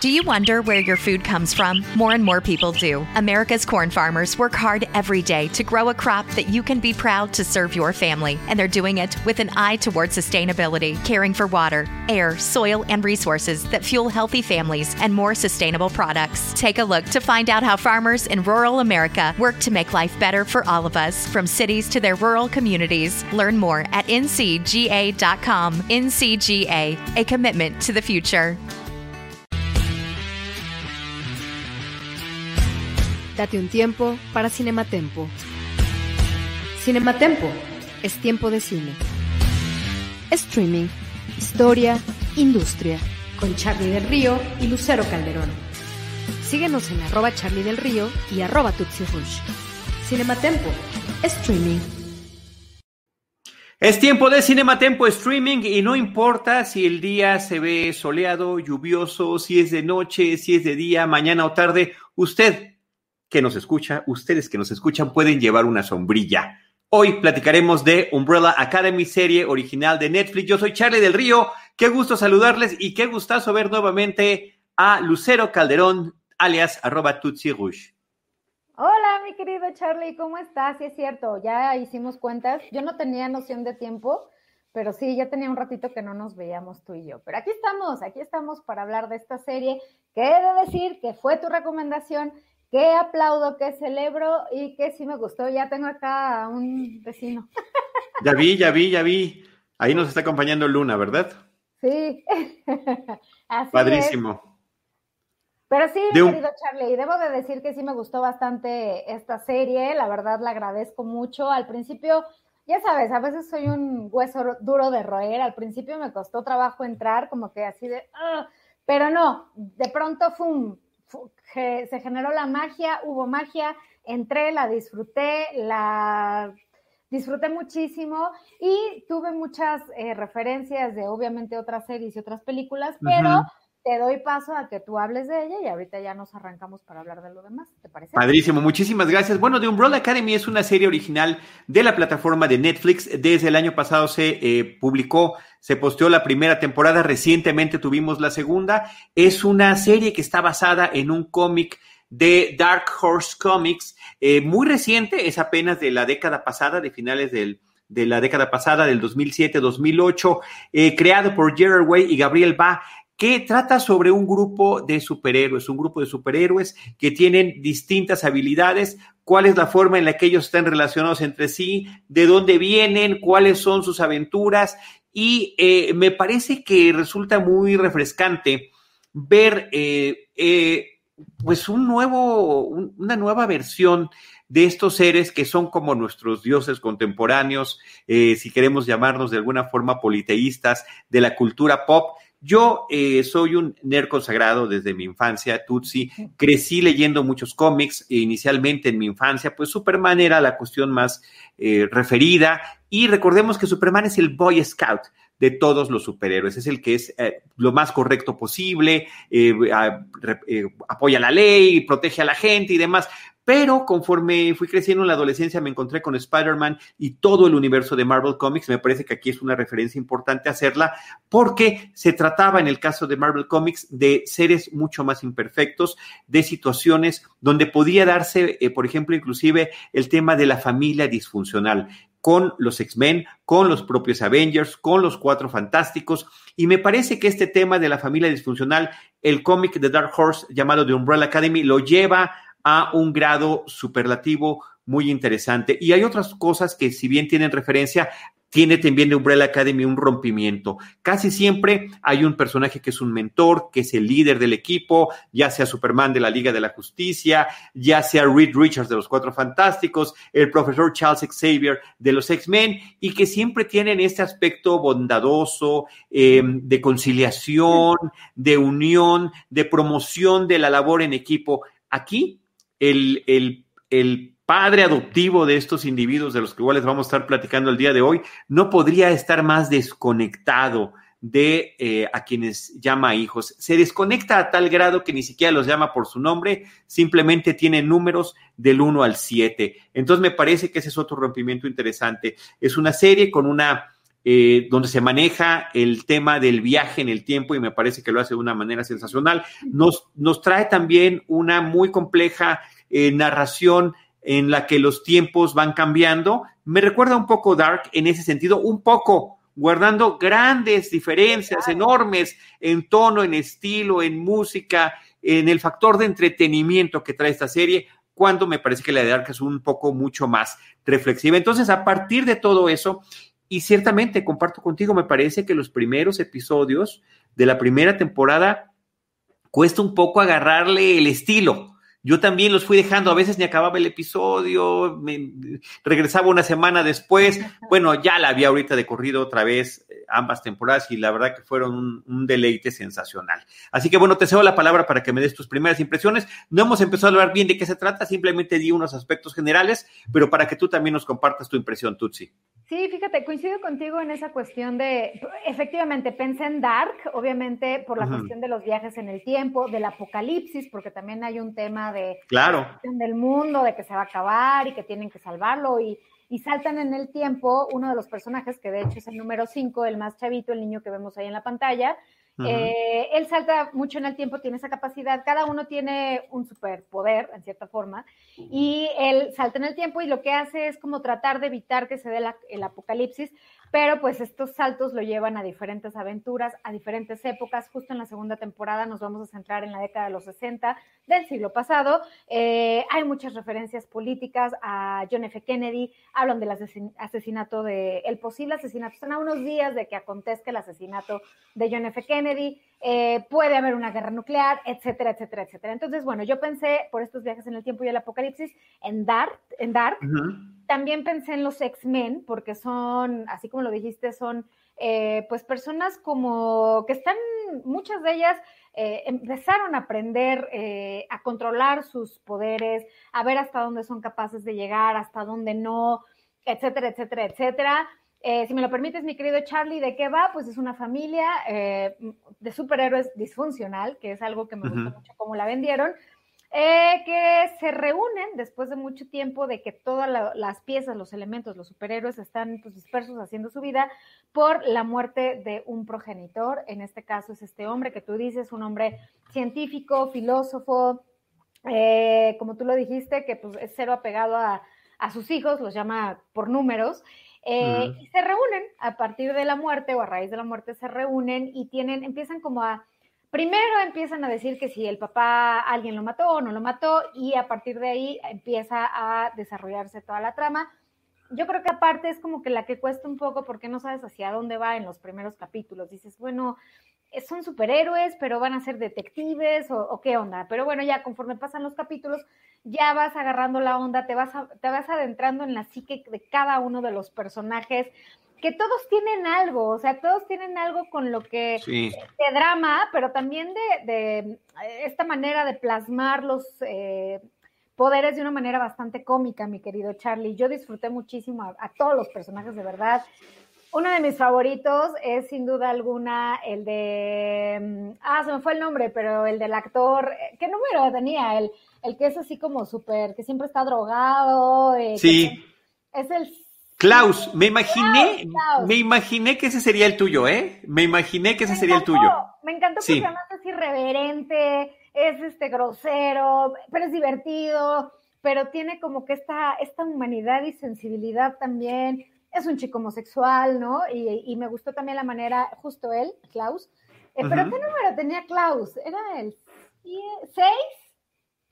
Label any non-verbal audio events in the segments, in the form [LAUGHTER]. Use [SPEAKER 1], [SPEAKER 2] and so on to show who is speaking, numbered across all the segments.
[SPEAKER 1] Do you wonder where your food comes from? More and more people do. America's corn farmers work hard every day to grow a crop that you can be proud to serve your family, and they're doing it with an eye toward sustainability, caring for water, air, soil, and resources that fuel healthy families and more sustainable products. Take a look to find out how farmers in rural America work to make life better for all of us, from cities to their rural communities. Learn more at ncga.com. NCGA, a commitment to the future.
[SPEAKER 2] Date un tiempo para Cinematempo. Cinematempo es tiempo de cine. Streaming, historia, industria. Con Charlie del Río y Lucero Calderón. Síguenos en arroba Charlie del Río y arroba Rush. Cinematempo, streaming.
[SPEAKER 3] Es tiempo de Cinematempo Streaming y no importa si el día se ve soleado, lluvioso, si es de noche, si es de día, mañana o tarde, usted que nos escucha, ustedes que nos escuchan pueden llevar una sombrilla. Hoy platicaremos de Umbrella Academy, serie original de Netflix. Yo soy Charlie del Río. Qué gusto saludarles y qué gustazo ver nuevamente a Lucero Calderón, alias arroba Tutsi Rush.
[SPEAKER 4] Hola, mi querido Charlie, ¿cómo estás? Sí, es cierto, ya hicimos cuentas. Yo no tenía noción de tiempo, pero sí, ya tenía un ratito que no nos veíamos tú y yo. Pero aquí estamos, aquí estamos para hablar de esta serie que he de decir que fue tu recomendación que aplaudo, que celebro y que sí me gustó. Ya tengo acá a un vecino.
[SPEAKER 3] Ya vi, ya vi, ya vi. Ahí nos está acompañando Luna, ¿verdad?
[SPEAKER 4] Sí. [LAUGHS]
[SPEAKER 3] Así Padrísimo.
[SPEAKER 4] Pero sí, querido Charlie, debo de decir que sí me gustó bastante esta serie. La verdad, la agradezco mucho. Al principio, ya sabes, a veces soy un hueso duro de roer. Al principio me costó trabajo entrar, como que así de. Ah", pero no, de pronto, ¡fum! Se generó la magia, hubo magia, entré, la disfruté, la disfruté muchísimo y tuve muchas eh, referencias de obviamente otras series y otras películas, pero te doy paso a que tú hables de ella y ahorita ya nos arrancamos para hablar de lo demás, ¿te parece?
[SPEAKER 3] Padrísimo, muchísimas gracias. Bueno, The Umbrella Academy es una serie original de la plataforma de Netflix. Desde el año pasado se eh, publicó, se posteó la primera temporada, recientemente tuvimos la segunda. Es una serie que está basada en un cómic de Dark Horse Comics, eh, muy reciente, es apenas de la década pasada, de finales del, de la década pasada, del 2007-2008, eh, creado por Gerard Way y Gabriel Ba que trata sobre un grupo de superhéroes, un grupo de superhéroes que tienen distintas habilidades, cuál es la forma en la que ellos están relacionados entre sí, de dónde vienen, cuáles son sus aventuras y eh, me parece que resulta muy refrescante ver eh, eh, pues un nuevo, una nueva versión de estos seres que son como nuestros dioses contemporáneos, si queremos llamarnos de alguna forma politeístas de la cultura pop, yo eh, soy un nerd consagrado desde mi infancia, Tutsi. Crecí leyendo muchos cómics. E inicialmente en mi infancia, pues Superman era la cuestión más eh, referida. Y recordemos que Superman es el Boy Scout de todos los superhéroes. Es el que es eh, lo más correcto posible, apoya la ley, protege a la gente y demás. Pero conforme fui creciendo en la adolescencia me encontré con Spider-Man y todo el universo de Marvel Comics. Me parece que aquí es una referencia importante hacerla porque se trataba en el caso de Marvel Comics de seres mucho más imperfectos, de situaciones donde podía darse, eh, por ejemplo, inclusive el tema de la familia disfuncional con los X-Men, con los propios Avengers, con los Cuatro Fantásticos. Y me parece que este tema de la familia disfuncional, el cómic de Dark Horse llamado The Umbrella Academy, lo lleva a un grado superlativo muy interesante. Y hay otras cosas que si bien tienen referencia, tiene también de Umbrella Academy un rompimiento. Casi siempre hay un personaje que es un mentor, que es el líder del equipo, ya sea Superman de la Liga de la Justicia, ya sea Reed Richards de los Cuatro Fantásticos, el profesor Charles Xavier de los X-Men, y que siempre tienen este aspecto bondadoso, em, de conciliación, de unión, de promoción de la labor en equipo. Aquí el, padre adoptivo de estos individuos de los que igual les vamos a estar platicando el día de hoy, no podría estar más desconectado de eh, a quienes llama hijos. Se desconecta a tal grado que ni siquiera los llama por su nombre, simplemente tiene números del 1 al 7. Entonces me parece que ese es otro rompimiento interesante. Es una serie con una eh, donde se maneja el tema del viaje en el tiempo y me parece que lo hace de una manera sensacional. Nos, nos trae también una muy compleja eh, narración en la que los tiempos van cambiando. Me recuerda un poco Dark en ese sentido, un poco guardando grandes diferencias enormes en tono, en estilo, en música, en el factor de entretenimiento que trae esta serie, cuando me parece que la de Dark es un poco mucho más reflexiva. Entonces, a partir de todo eso, y ciertamente comparto contigo, me parece que los primeros episodios de la primera temporada cuesta un poco agarrarle el estilo yo también los fui dejando, a veces ni acababa el episodio, me, regresaba una semana después. [LAUGHS] Bueno, ya la había ahorita de corrido otra vez ambas temporadas y la verdad que fueron un, deleite sensacional. Así que bueno, te cedo la palabra para que me des tus primeras impresiones. No hemos empezado a hablar bien de qué se trata, simplemente di unos aspectos generales, pero para que tú también nos compartas tu impresión, Tutsi.
[SPEAKER 4] Sí, fíjate, coincido contigo en esa cuestión de, efectivamente, pensé en Dark, obviamente por la cuestión de los viajes en el tiempo, del apocalipsis, porque también hay un tema de
[SPEAKER 3] claro.
[SPEAKER 4] del mundo, de que se va a acabar y que tienen que salvarlo y, y saltan en el tiempo uno de los personajes, que de hecho es el número 5, el más chavito, el niño que vemos ahí en la pantalla, eh, él salta mucho en el tiempo, tiene esa capacidad, cada uno tiene un superpoder, en cierta forma, y él salta en el tiempo y lo que hace es como tratar de evitar que se dé el apocalipsis, pero pues estos saltos lo llevan a diferentes aventuras, a diferentes épocas. Justo en la segunda temporada nos vamos a centrar en la década de los 60 del siglo pasado. Eh, hay muchas referencias políticas a John F. Kennedy, hablan del asesinato de, el posible asesinato, están a unos días de que acontezca el asesinato de John F. Kennedy, eh, puede haber una guerra nuclear, etcétera, etcétera, etcétera. Entonces, bueno, yo pensé por estos viajes en el tiempo y el apocalipsis en Dark, en Dark. También pensé en los X-Men, porque son, así como lo dijiste, son eh, pues personas como que están, muchas de ellas eh, empezaron a aprender eh, a controlar sus poderes, a ver hasta dónde son capaces de llegar, hasta dónde no, etcétera, etcétera, etcétera. si me lo permites, mi querido Charlie, ¿de qué va? Pues es una familia de superhéroes disfuncional, que es algo que me gusta mucho cómo la vendieron, eh, que se reúnen después de mucho tiempo de que todas las piezas, los elementos, los superhéroes están pues, dispersos haciendo su vida por la muerte de un progenitor. En este caso es este hombre que tú dices, un hombre científico, filósofo, eh, como tú lo dijiste, que pues, es cero apegado a, sus hijos, los llama por números. Eh, y se reúnen a partir de la muerte o a raíz de la muerte se reúnen y tienen, empiezan como a Primero empiezan a decir que si el papá alguien lo mató o no lo mató y a partir de ahí empieza a desarrollarse toda la trama. Yo creo que aparte es como que la que cuesta un poco porque no sabes hacia dónde va en los primeros capítulos. Dices, bueno, eh, son superhéroes, pero van a ser detectives o, qué onda. Pero bueno, ya conforme pasan los capítulos, ya vas agarrando la onda, te vas, te vas adentrando en la psique de cada uno de los personajes que todos tienen algo, o sea, todos tienen algo con lo que de drama, pero también de, eh, esta manera de plasmar los eh, poderes de una manera bastante cómica, mi querido Charlie. Yo disfruté muchísimo a, todos los personajes, de verdad. Uno de mis favoritos es sin duda alguna el de, mm, ah, se me fue el nombre, pero el del actor, eh, ¿qué número tenía? El, el que es así como súper, que siempre está drogado.
[SPEAKER 3] sí.
[SPEAKER 4] Es el
[SPEAKER 3] Klaus, me imaginé, me imaginé que ese sería el tuyo, ¿eh? Me imaginé que ese sería el tuyo.
[SPEAKER 4] Me encantó porque además es irreverente, es este grosero, pero es divertido, pero tiene como que esta, esta humanidad y sensibilidad también. Es un chico homosexual, ¿no? Y, me gustó también la manera, justo él, Klaus. Eh, pero ¿qué número tenía Klaus? ¿Era el 6? Creo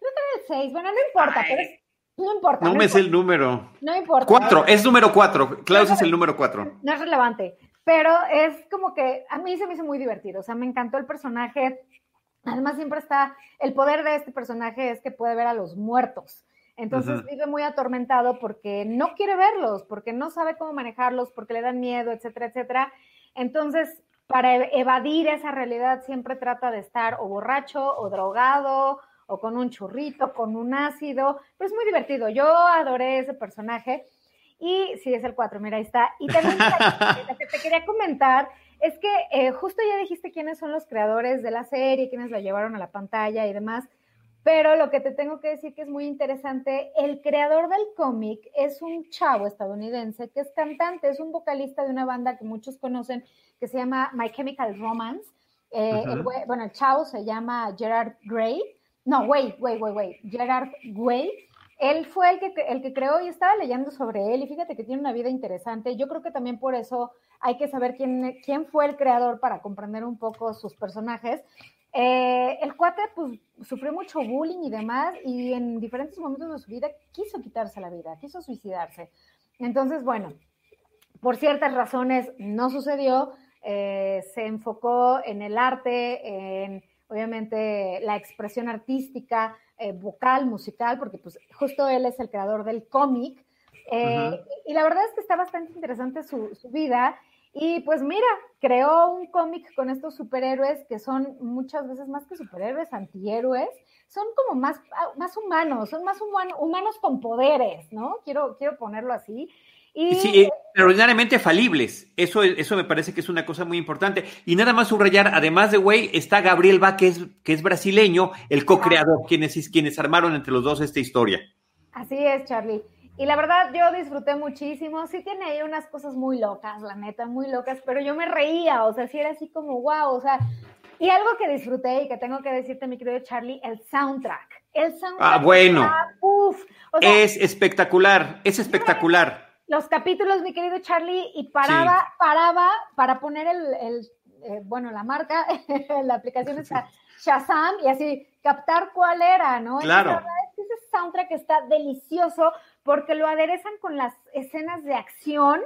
[SPEAKER 4] que era el 6. Bueno, no importa, pero es no importa.
[SPEAKER 3] No, me sé el número.
[SPEAKER 4] No importa.
[SPEAKER 3] Cuatro, es número cuatro. Klaus es el número cuatro.
[SPEAKER 4] No es relevante, pero es como que a mí se me hizo muy divertido. O sea, me encantó el personaje. Además, siempre está, el poder de este personaje es que puede ver a los muertos. Entonces vive muy atormentado porque no quiere verlos, porque no sabe cómo manejarlos, porque le dan miedo, etcétera, etcétera. Entonces, para evadir esa realidad, siempre trata de estar o borracho o drogado o con un churrito, con un ácido, pero es muy divertido. Yo adoré ese personaje y sí, es el 4, mira, ahí está. Y también lo [LAUGHS] que te quería comentar es que eh, justo ya dijiste quiénes son los creadores de la serie, quiénes la llevaron a la pantalla y demás. Pero lo que te tengo que decir que es muy interesante, el creador del cómic es un chavo estadounidense que es cantante, es un vocalista de una banda que muchos conocen que se llama My Chemical Romance. Eh, bueno, el chavo se llama Gerard Gray. No, wait, wait, wait, wait. Gerard Way. Él fue el que, el que creó y estaba leyendo sobre él y fíjate que tiene una vida interesante. Yo creo que también por eso hay que saber quién, quién fue el creador para comprender un poco sus personajes. Eh, el cuate pues sufrió mucho bullying y demás y en diferentes momentos de su vida quiso quitarse la vida, quiso suicidarse. Entonces, bueno, por ciertas razones no sucedió, eh, se enfocó en el arte, en obviamente la expresión artística, eh, vocal, musical, porque pues justo él es el creador del cómic. Y la verdad es que está bastante interesante su, su vida y pues mira, creó un cómic con estos superhéroes que son muchas veces más que superhéroes, antihéroes, son como más, más humanos, son más humanos con poderes, ¿no? Quiero, quiero ponerlo así.
[SPEAKER 3] Y, sí, extraordinariamente falibles. Eso, eso me parece que es una cosa muy importante. Y nada más subrayar, además de Way, está Gabriel Bá, que es, que es brasileño, el co-creador, quienes, quienes armaron entre los dos esta historia.
[SPEAKER 4] Así es, Charlie. Y la verdad, yo disfruté muchísimo. Sí tiene ahí unas cosas muy locas, la neta, muy locas, pero yo me reía, o sea, sí era así como, wow, o sea, y algo que disfruté y que tengo que decirte, mi querido Charlie, el soundtrack. El soundtrack.
[SPEAKER 3] Ah, bueno. es espectacular, es espectacular.
[SPEAKER 4] Los capítulos, mi querido Charlie, y paraba, paraba para poner el, eh, bueno, la marca, [LAUGHS] la aplicación es Shazam, y así captar cuál era, ¿no?
[SPEAKER 3] Claro.
[SPEAKER 4] Y ese soundtrack está delicioso porque lo aderezan con las escenas de acción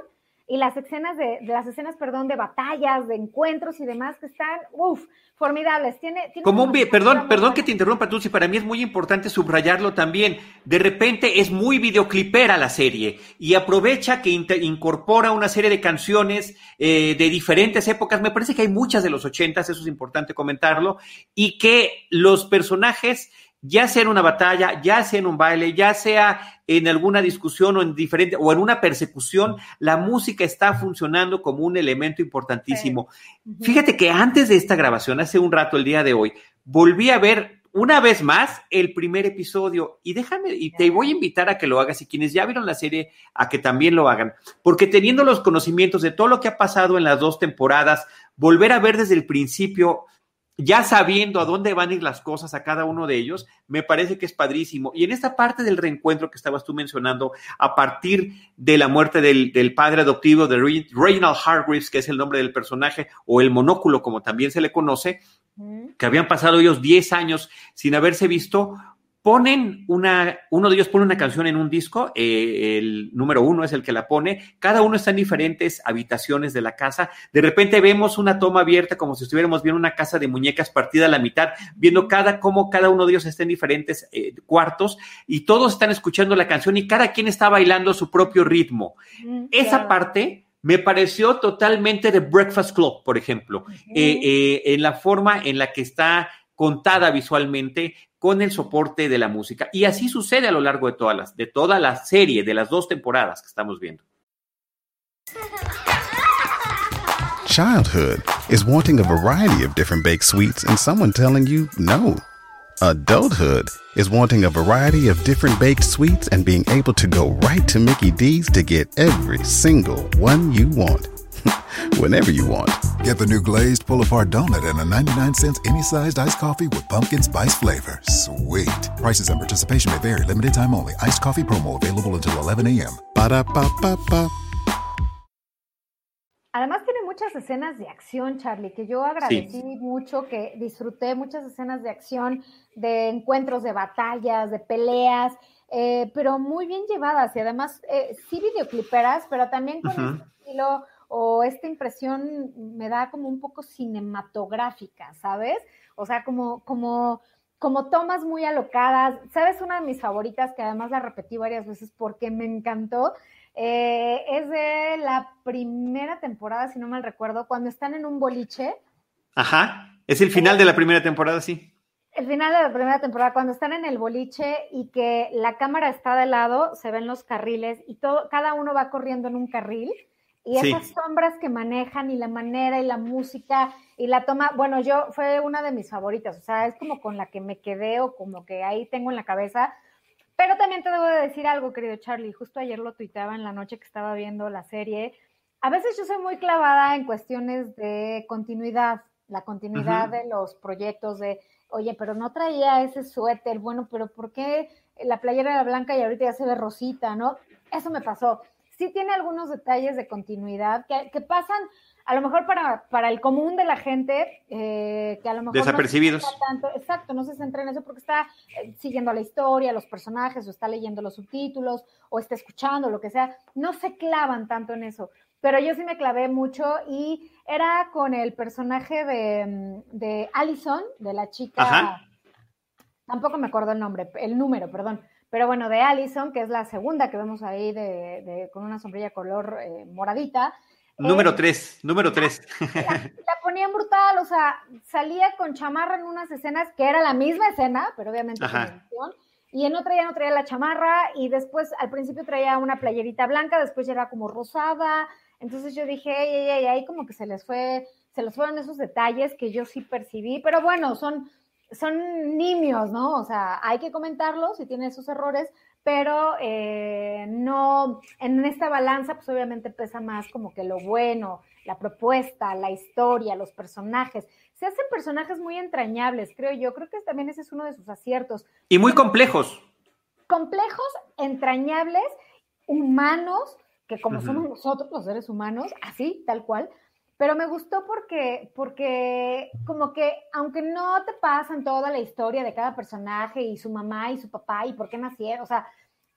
[SPEAKER 4] y las escenas de, las escenas, perdón, de batallas, de encuentros y demás que están, uff, formidables. Tiene,
[SPEAKER 3] como un, perdón, perdón que te interrumpa, tú, si para mí es muy importante subrayarlo también. De repente es muy videoclipera la serie y aprovecha que incorpora una serie de canciones eh, de diferentes épocas. Me parece que hay muchas de los ochentas, eso es importante comentarlo, y que los personajes ya sea en una batalla, ya sea en un baile, ya sea en alguna discusión o en diferente o en una persecución, la música está funcionando como un elemento importantísimo. Fíjate que antes de esta grabación, hace un rato el día de hoy, volví a ver una vez más el primer episodio. Y déjame y te voy a invitar a que lo hagas y quienes ya vieron la serie a que también lo hagan, porque teniendo los conocimientos de todo lo que ha pasado en las dos temporadas, volver a ver desde el principio ya sabiendo a dónde van a ir las cosas a cada uno de ellos, me parece que es padrísimo. Y en esta parte del reencuentro que estabas tú mencionando, a partir de la muerte del, padre adoptivo de Reginald Hargreaves, que es el nombre del personaje, o el monóculo, como también se le conoce, que habían pasado ellos 10 años sin haberse visto, ponen una, uno de ellos pone una canción en un disco, eh, el número uno es el que la pone, cada uno está en diferentes habitaciones de la casa, de repente vemos una toma abierta como si estuviéramos viendo una casa de muñecas partida a la mitad, viendo cada, cómo cada uno de ellos está en diferentes eh, cuartos y todos están escuchando la canción y cada quien está bailando su propio ritmo. Mm, Esa parte me pareció totalmente de Breakfast Club, por ejemplo, eh, en la forma en la que está contada visualmente con el soporte de la música. Y así sucede a lo largo de, todas las, de toda la serie, de las dos temporadas que estamos viendo.
[SPEAKER 5] Childhood is wanting a variety of different baked sweets and someone telling you no. Adulthood is wanting a variety of different baked sweets and being able to go right to Mickey D's to get every single one you want. Whenever you want.
[SPEAKER 6] Get the new glazed pull apart donut and a 99 cents any sized iced coffee with pumpkin spice flavor. Sweet. Prices and participation may vary. Limited time only. Iced coffee promo available until 11 a.m. Ba da ba ba ba.
[SPEAKER 4] Además tiene muchas escenas de acción, Charlie, que yo agradecí sí. mucho, que disfruté muchas escenas de acción, de encuentros, de batallas, de peleas, eh, pero muy bien llevadas y además eh, sí videocliperas, pero también con uh -huh. este estilo o esta impresión me da como un poco cinematográfica, ¿sabes? O sea, como, como, como tomas muy alocadas. ¿Sabes? Una de mis favoritas, que además la repetí varias veces porque me encantó, eh, es de la primera temporada, si no mal recuerdo, cuando están en un boliche.
[SPEAKER 3] Ajá, es el final de la primera temporada, sí.
[SPEAKER 4] El final de la primera temporada, cuando están en el boliche y que la cámara está de lado, se ven los carriles y todo, cada uno va corriendo en un carril y esas sombras que manejan y la manera y la música y la toma, bueno, yo fue una de mis favoritas, o sea, es como con la que me quedé o como que ahí tengo en la cabeza. Pero también te debo de decir algo, querido Charlie, justo ayer lo tuiteaba en la noche que estaba viendo la serie. A veces yo soy muy clavada en cuestiones de continuidad, la continuidad de los proyectos de, oye, pero no traía ese suéter, bueno, pero ¿por qué la playera era blanca y ahorita ya se ve rosita, no? Eso me pasó sí tiene algunos detalles de continuidad que, pasan a lo mejor para, para el común de la gente, eh, que a lo mejor...
[SPEAKER 3] Desapercibidos.
[SPEAKER 4] No tanto, exacto, no se centra en eso porque está eh, siguiendo la historia, los personajes, o está leyendo los subtítulos, o está escuchando, lo que sea. No se clavan tanto en eso. Pero yo sí me clavé mucho y era con el personaje de, de Allison, de la chica... Tampoco me acuerdo el nombre, el número, perdón pero bueno, de Allison, que es la segunda que vemos ahí de, con una sombrilla color eh, moradita.
[SPEAKER 3] Número 3, eh, número 3.
[SPEAKER 4] La, ponían brutal, o sea, salía con chamarra en unas escenas que era la misma escena, pero obviamente y en otra ya no traía la chamarra, y después al principio traía una playerita blanca, después ya era como rosada. Entonces yo dije, ay, ay, ahí como que se les fue, se les fueron esos detalles que yo sí percibí, pero bueno, son, son nimios, ¿no? O sea, hay que comentarlos si tiene esos errores, pero eh, no, en esta balanza, pues obviamente pesa más como que lo bueno, la propuesta, la historia, los personajes. Se hacen personajes muy entrañables, creo yo. Creo que también ese es uno de sus aciertos.
[SPEAKER 3] Y muy complejos.
[SPEAKER 4] Complejos, entrañables, humanos, que como somos nosotros los seres humanos, así, tal cual, pero me gustó porque, porque como que aunque no te pasan toda la historia de cada personaje y su mamá y su papá y por qué nacieron, o sea,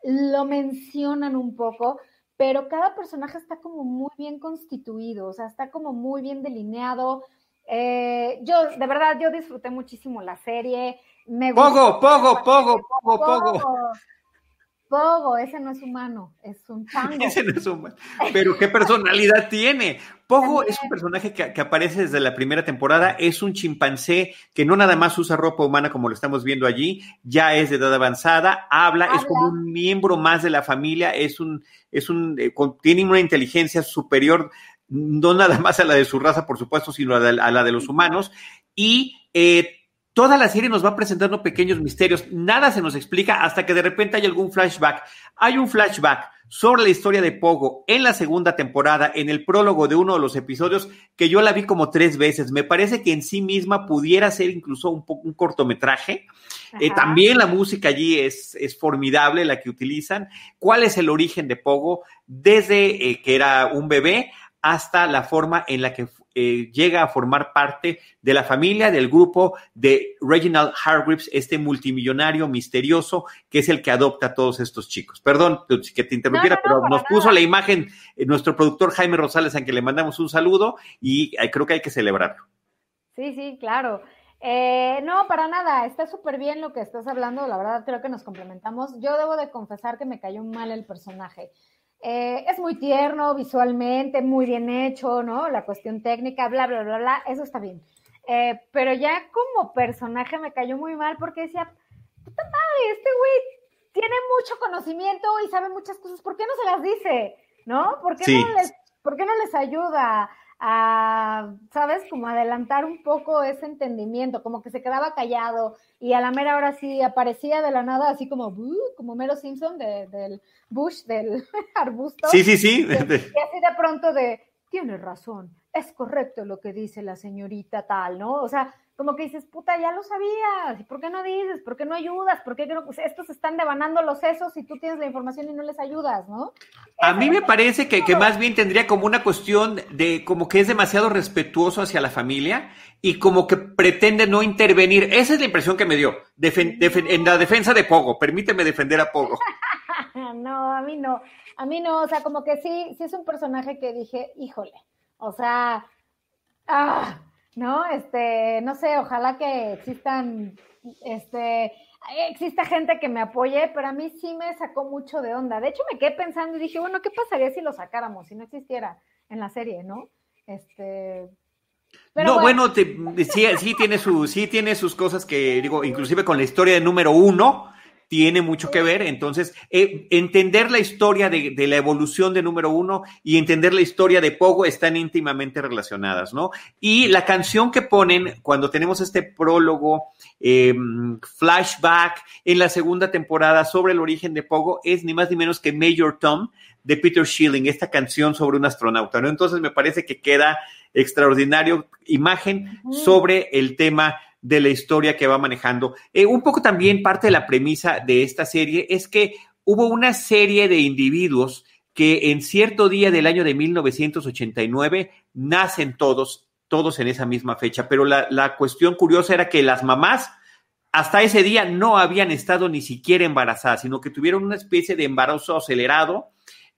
[SPEAKER 4] lo mencionan un poco, pero cada personaje está como muy bien constituido, o sea, está como muy bien delineado. Eh, yo, de verdad, yo disfruté muchísimo la serie. Me
[SPEAKER 3] pogo, pogo, pogo, pogo, pogo.
[SPEAKER 4] Pogo, ese no es humano, es un [LAUGHS] chango.
[SPEAKER 3] ese no es humano. Pero qué personalidad tiene. Pogo es un personaje que, aparece desde la primera temporada, es un chimpancé que no nada más usa ropa humana como lo estamos viendo allí, ya es de edad avanzada, habla, es como un miembro más de la familia, es un, es un, eh, tiene una inteligencia superior, no nada más a la de su raza, por supuesto, sino a la, de los humanos, y eh, Toda la serie nos va presentando pequeños misterios, nada se nos explica hasta que de repente hay algún flashback. Hay un flashback sobre la historia de Pogo en la segunda temporada, en el prólogo de uno de los episodios, que yo la vi como tres veces. Me parece que en sí misma pudiera ser incluso un, un cortometraje. Eh, también la música allí es, es, formidable, la que utilizan. ¿Cuál es el origen de Pogo? Desde eh, que era un bebé hasta la forma en la que eh, llega a formar parte de la familia, del grupo de Reginald Hargreaves, este multimillonario misterioso que es el que adopta a todos estos chicos. Perdón que te interrumpiera, pero nos puso la imagen eh, nuestro productor Jaime Rosales, a quien le mandamos un saludo y eh, creo que hay que celebrarlo.
[SPEAKER 4] Sí, sí, claro. no, para nada, está súper bien lo que estás hablando, la verdad creo que nos complementamos. Yo debo de confesar que me cayó mal el personaje. Eh, es muy tierno visualmente, muy bien hecho, ¿no? La cuestión técnica, bla, bla, bla, bla, eso está bien. Eh, pero ya como personaje me cayó muy mal porque decía, puta madre, este güey tiene mucho conocimiento y sabe muchas cosas, ¿por qué no se las dice? ¿No? ¿Por qué, no, les, ¿por qué no les ayuda? A, ¿sabes? Como adelantar un poco ese entendimiento, como que se quedaba callado y a la mera hora sí aparecía de la nada, así como, como Mero Simpson del bush, del [LAUGHS] arbusto.
[SPEAKER 3] Sí, sí, sí.
[SPEAKER 4] Y, así de pronto de, tiene razón, es correcto lo que dice la señorita tal, ¿no? O sea, como que dices, puta, ya lo sabías, ¿y por qué no dices? ¿Por qué no ayudas? ¿Por qué no? Pues estos están devanando los sesos y tú tienes la información y no les ayudas, ¿no?
[SPEAKER 3] A mí me parece que, que, más bien tendría como una cuestión de como que es demasiado respetuoso hacia la familia y como que pretende no intervenir. Esa es la impresión que me dio en la defensa de Pogo. Permíteme defender a Pogo. [LAUGHS]
[SPEAKER 4] no, a mí no. A mí no, o sea, como que sí, sí es un personaje que dije, híjole, o sea, ah, ¿no? Este, no sé, ojalá que existan, este, exista gente que me apoye, pero a mí sí me sacó mucho de onda. De hecho, me quedé pensando y dije, bueno, ¿qué pasaría si lo sacáramos, si no existiera en la serie, ¿no? Este,
[SPEAKER 3] no, bueno, sí, sí, tiene su, sí tiene sus cosas que, digo, inclusive con la historia de número uno, tiene mucho que ver. Entonces, eh, entender la historia de, la evolución de número uno y entender la historia de Pogo están íntimamente relacionadas, ¿no? Y la canción que ponen cuando tenemos este prólogo, em, flashback en la segunda temporada sobre el origen de Pogo es ni más ni menos que Major Tom de Peter Schilling, esta canción sobre un astronauta, ¿no? Entonces me parece que queda extraordinario imagen sobre el tema de la historia que va manejando. Eh, un poco también parte de la premisa de esta serie es que hubo una serie de individuos que en cierto día del año de 1989 nacen todos, todos en esa misma fecha, pero la, la cuestión curiosa era que las mamás hasta ese día no habían estado ni siquiera embarazadas, sino que tuvieron una especie de embarazo acelerado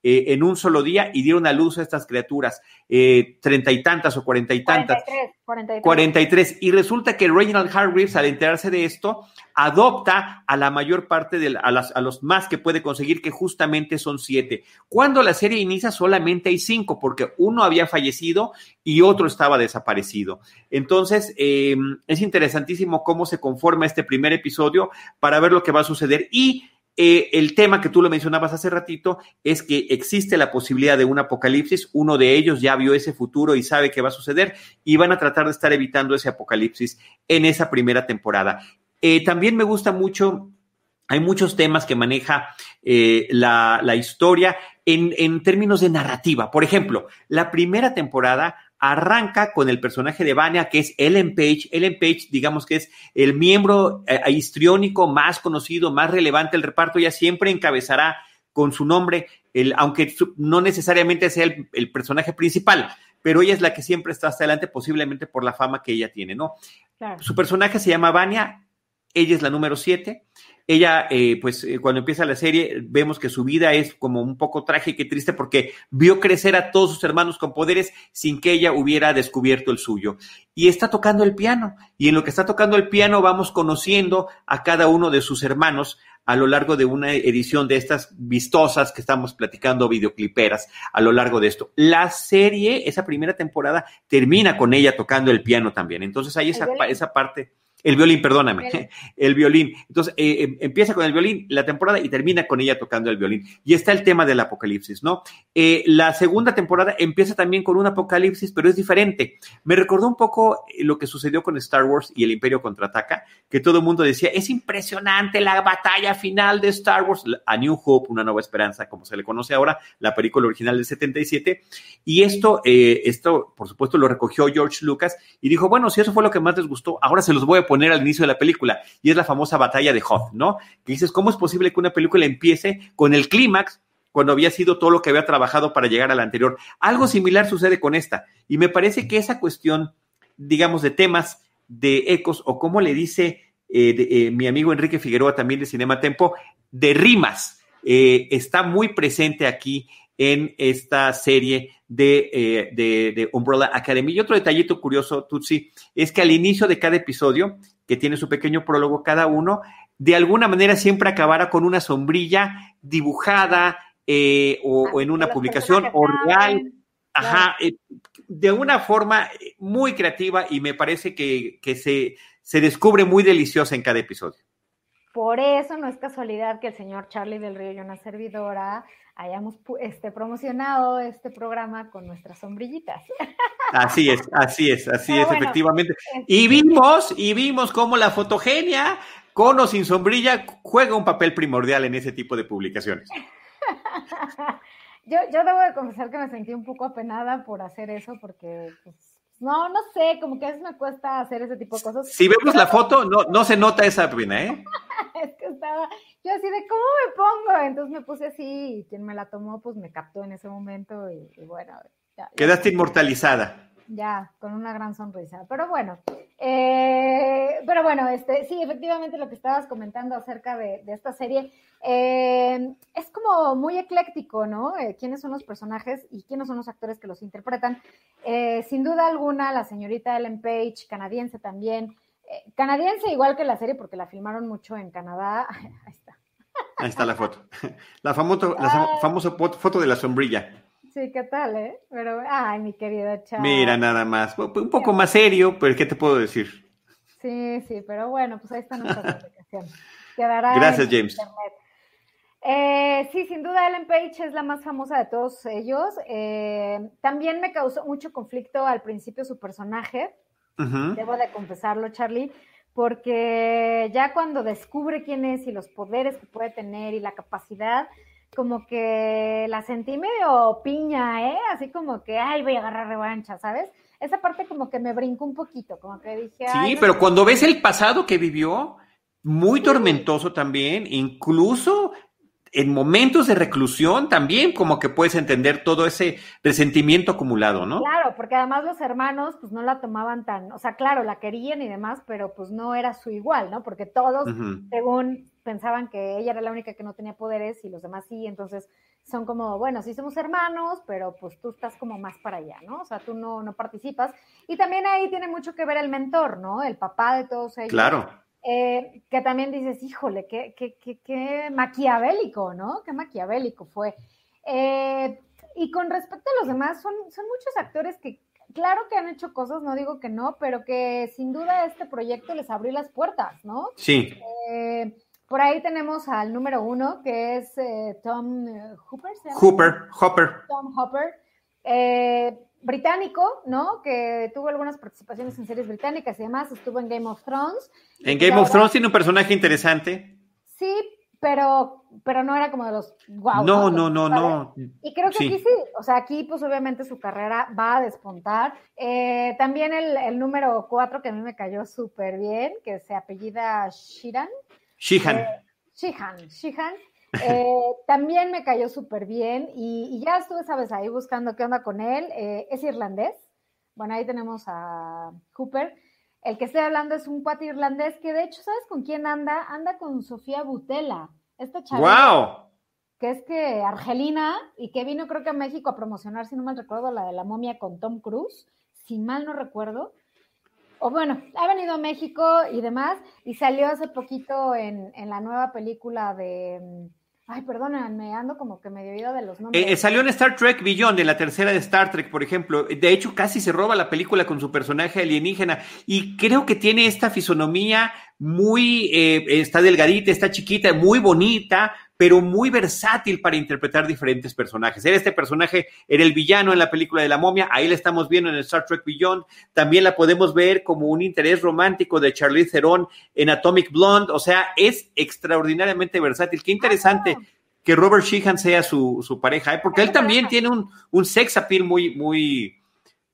[SPEAKER 3] eh, en un solo día y dieron a luz a estas criaturas, eh, treinta y tantas o cuarenta y tantas. 43, 43. Y resulta que Reginald Hargreaves, al enterarse de esto, adopta a la mayor parte de a, las, a los más que puede conseguir, que justamente son siete. Cuando la serie inicia, solamente hay cinco, porque uno había fallecido y otro estaba desaparecido. Entonces, eh, es interesantísimo cómo se conforma este primer episodio para ver lo que va a suceder. Y eh, el tema que tú lo mencionabas hace ratito es que existe la posibilidad de un apocalipsis. Uno de ellos ya vio ese futuro y sabe qué va a suceder y van a tratar de estar evitando ese apocalipsis en esa primera temporada. Eh, también me gusta mucho, hay muchos temas que maneja eh, la, la, historia en, en términos de narrativa. Por ejemplo, la primera temporada arranca con el personaje de Vania, que es Ellen Page. Ellen Page, digamos que es el miembro eh, histriónico más conocido, más relevante del reparto. Ella siempre encabezará con su nombre, el, aunque no necesariamente sea el, personaje principal, pero ella es la que siempre está hasta adelante, posiblemente por la fama que ella tiene, ¿no? Su personaje se llama Vania, ella es la número siete. Ella, eh, pues eh, cuando empieza la serie, vemos que su vida es como un poco trágica y triste porque vio crecer a todos sus hermanos con poderes sin que ella hubiera descubierto el suyo. Y está tocando el piano. Y en lo que está tocando el piano vamos conociendo a cada uno de sus hermanos a lo largo de una edición de estas vistosas que estamos platicando, videocliperas, a lo largo de esto. La serie, esa primera temporada, termina con ella tocando el piano también. Entonces hay esa, esa parte el violín, perdóname. [LAUGHS] El violín. Entonces, eh, em, empieza con el violín la temporada y termina con ella tocando el violín. Y está el tema del apocalipsis, ¿no? Eh, la segunda temporada empieza también con un apocalipsis, pero es diferente. Me recordó un poco eh, lo que sucedió con Star Wars y el Imperio contraataca, que todo el mundo decía, es impresionante la batalla final de Star Wars, A New Hope, una nueva esperanza, como se le conoce ahora, la película original del 77. Y esto, esto, por supuesto, lo recogió George Lucas y dijo, bueno, si eso fue lo que más les gustó, ahora se los voy a poner al inicio de la película, y es la famosa batalla de Hoth, ¿no? Que dices, ¿cómo es posible que una película empiece con el clímax cuando había sido todo lo que había trabajado para llegar a la anterior? Algo similar sucede con esta, y me parece que esa cuestión, digamos, de temas, de ecos, o como le dice eh, eh, mi amigo Enrique Figueroa también de Cinema Tempo, de rimas, eh, está muy presente aquí en esta serie de, de, Umbrella Academy. Y otro detallito curioso, Tutsi, es que al inicio de cada episodio que tiene su pequeño prólogo cada uno, de alguna manera siempre acabará con una sombrilla dibujada eh, o, en una publicación o real. Ajá, eh, de una forma muy creativa y me parece que, se, se descubre muy deliciosa en cada episodio.
[SPEAKER 4] Por eso no es casualidad que el señor Charlie del Río y una servidora hayamos este, promocionado este programa con nuestras sombrillitas.
[SPEAKER 3] Así es, así es, así es, efectivamente. Y vimos, y vimos cómo la fotogenia, con o sin sombrilla, juega un papel primordial en ese tipo de publicaciones. [LAUGHS]
[SPEAKER 4] yo, yo debo de confesar que me sentí un poco apenada por hacer eso, porque pues, no, no sé, como que a veces me cuesta hacer ese tipo de cosas.
[SPEAKER 3] Si vemos la foto, no, no se nota esa pena, ¿eh? [LAUGHS]
[SPEAKER 4] estaba, yo así de, ¿cómo me pongo? Entonces me puse así y quien me la tomó, pues me captó en ese momento y, bueno.
[SPEAKER 3] Ya, Quedaste inmortalizada.
[SPEAKER 4] Ya, con una gran sonrisa. Pero bueno, eh, pero bueno, este, sí, efectivamente lo que estabas comentando acerca de, de esta serie, eh, es como muy ecléctico, ¿no? Eh, quiénes son los personajes y quiénes son los actores que los interpretan. Sin duda alguna, la señorita Ellen Page, canadiense también, canadiense igual que la serie porque la filmaron mucho en Canadá. [LAUGHS] Ahí está.
[SPEAKER 3] Ahí está la foto. [LAUGHS] La, famoso, la ah. famosa foto de la sombrilla.
[SPEAKER 4] Sí, ¿qué tal, eh? Pero, ay, mi querida Chava.
[SPEAKER 3] Mira, nada más. Un poco más serio, pero ¿qué te puedo decir?
[SPEAKER 4] Sí, sí, pero bueno, pues ahí está nuestra [LAUGHS] publicación. Quedará
[SPEAKER 3] Gracias, James.
[SPEAKER 4] Eh, sí, sin duda Ellen Page es la más famosa de todos ellos. Eh, también me causó mucho conflicto al principio su personaje, debo de confesarlo, Charlie, porque ya cuando descubre quién es y los poderes que puede tener y la capacidad, como que la sentí medio piña, ¿eh? Así como que, ay, voy a agarrar revancha, ¿sabes? Esa parte como que me brincó un poquito, como que dije...
[SPEAKER 3] Sí, pero cuando ves el pasado que vivió, muy tormentoso también, incluso en momentos de reclusión también como que puedes entender todo ese resentimiento acumulado, ¿no?
[SPEAKER 4] Claro, porque además los hermanos pues no la tomaban tan, o sea, claro, la querían y demás, pero pues no era su igual, ¿no? Porque todos, según pensaban que ella era la única que no tenía poderes y los demás sí, entonces son como, bueno, sí somos hermanos, pero pues tú estás como más para allá, ¿no? O sea, tú no, no participas. Y también ahí tiene mucho que ver el mentor, ¿no? El papá de todos ellos.
[SPEAKER 3] Claro
[SPEAKER 4] eh, que también dices, híjole, qué, qué, qué, qué, maquiavélico, ¿no? Qué maquiavélico fue. Eh, y con respecto a los demás, son, son muchos actores que, claro que han hecho cosas, no digo que no, pero que sin duda este proyecto les abrió las puertas, ¿no?
[SPEAKER 3] Sí.
[SPEAKER 4] Eh, por ahí tenemos al número uno, que es Tom Hooper.
[SPEAKER 3] Hooper, Hopper.
[SPEAKER 4] Tom Hopper británico, ¿no? Que tuvo algunas participaciones en series británicas y demás, estuvo en Game of Thrones.
[SPEAKER 3] En Game of Thrones tiene un personaje interesante.
[SPEAKER 4] Sí, pero, pero no era como de los
[SPEAKER 3] wow. No, no, no, no.
[SPEAKER 4] Y creo que aquí sí, o sea, aquí pues obviamente su carrera va a despuntar. Eh, también el, número cuatro que a mí me cayó súper bien, que se apellida Shiran.
[SPEAKER 3] Shihan.
[SPEAKER 4] Eh, Shihan, Shihan. Eh, también me cayó súper bien y, ya estuve, sabes, ahí buscando qué onda con él. Eh, es irlandés. Bueno, ahí tenemos a Cooper. El que estoy hablando es un cuate irlandés que de hecho, ¿sabes con quién anda? Anda con Sofía Butela, esta chavita.
[SPEAKER 3] ¡Wow!
[SPEAKER 4] Que es que Argelina y que vino creo que a México a promocionar, si no mal recuerdo, la de la momia con Tom Cruise, si mal no recuerdo o bueno, ha venido a México y demás, y salió hace poquito en, en la nueva película de, Ay, perdóname, ando como que me oído de los nombres.
[SPEAKER 3] Eh, salió en Star Trek Beyond, en la tercera de Star Trek, por ejemplo. De hecho, casi se roba la película con su personaje alienígena. Y creo que tiene esta fisonomía muy, eh, está delgadita, está chiquita, muy bonita, pero muy versátil para interpretar diferentes personajes. Era este personaje, era el villano en la película de la momia, ahí la estamos viendo en Star Trek Beyond. También la podemos ver como un interés romántico de Charlize Theron en Atomic Blonde. O sea, es extraordinariamente versátil. Qué interesante. Que Robert Sheehan sea su, pareja, ¿eh? porque él también tiene un, un sex appeal muy, muy,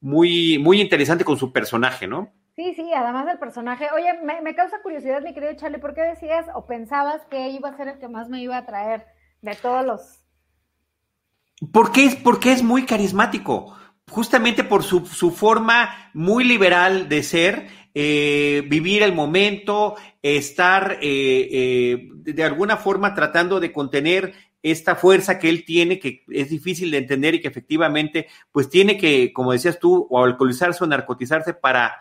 [SPEAKER 3] muy, muy interesante con su personaje, ¿no?
[SPEAKER 4] Sí, sí, además del personaje. Oye, me, causa curiosidad, mi querido Charlie, ¿por qué decías o pensabas que iba a ser el que más me iba a traer de todos los...
[SPEAKER 3] Porque es, porque es muy carismático, justamente por su, forma muy liberal de ser, eh, vivir el momento, estar eh, eh, de alguna forma tratando de contener esta fuerza que él tiene, que es difícil de entender y que efectivamente, pues tiene que, como decías tú, o alcoholizarse o narcotizarse para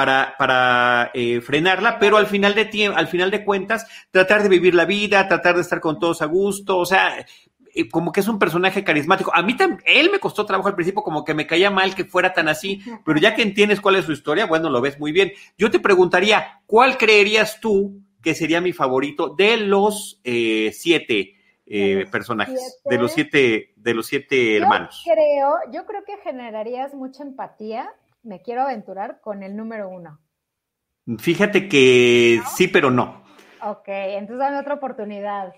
[SPEAKER 3] para, para eh, frenarla, pero al final, de al final de cuentas, tratar de vivir la vida, tratar de estar con todos a gusto, o sea, eh, como que es un personaje carismático. A mí también, él me costó trabajo al principio, como que me caía mal que fuera tan así, pero ya que entiendes cuál es su historia, bueno, lo ves muy bien. Yo te preguntaría, ¿cuál creerías tú que sería mi favorito de los eh, siete? personajes, de los siete, de los siete hermanos.
[SPEAKER 4] Creo, yo creo que generarías mucha empatía me quiero aventurar con el número uno.
[SPEAKER 3] Fíjate que sí, pero no.
[SPEAKER 4] Ok, entonces dame otra oportunidad.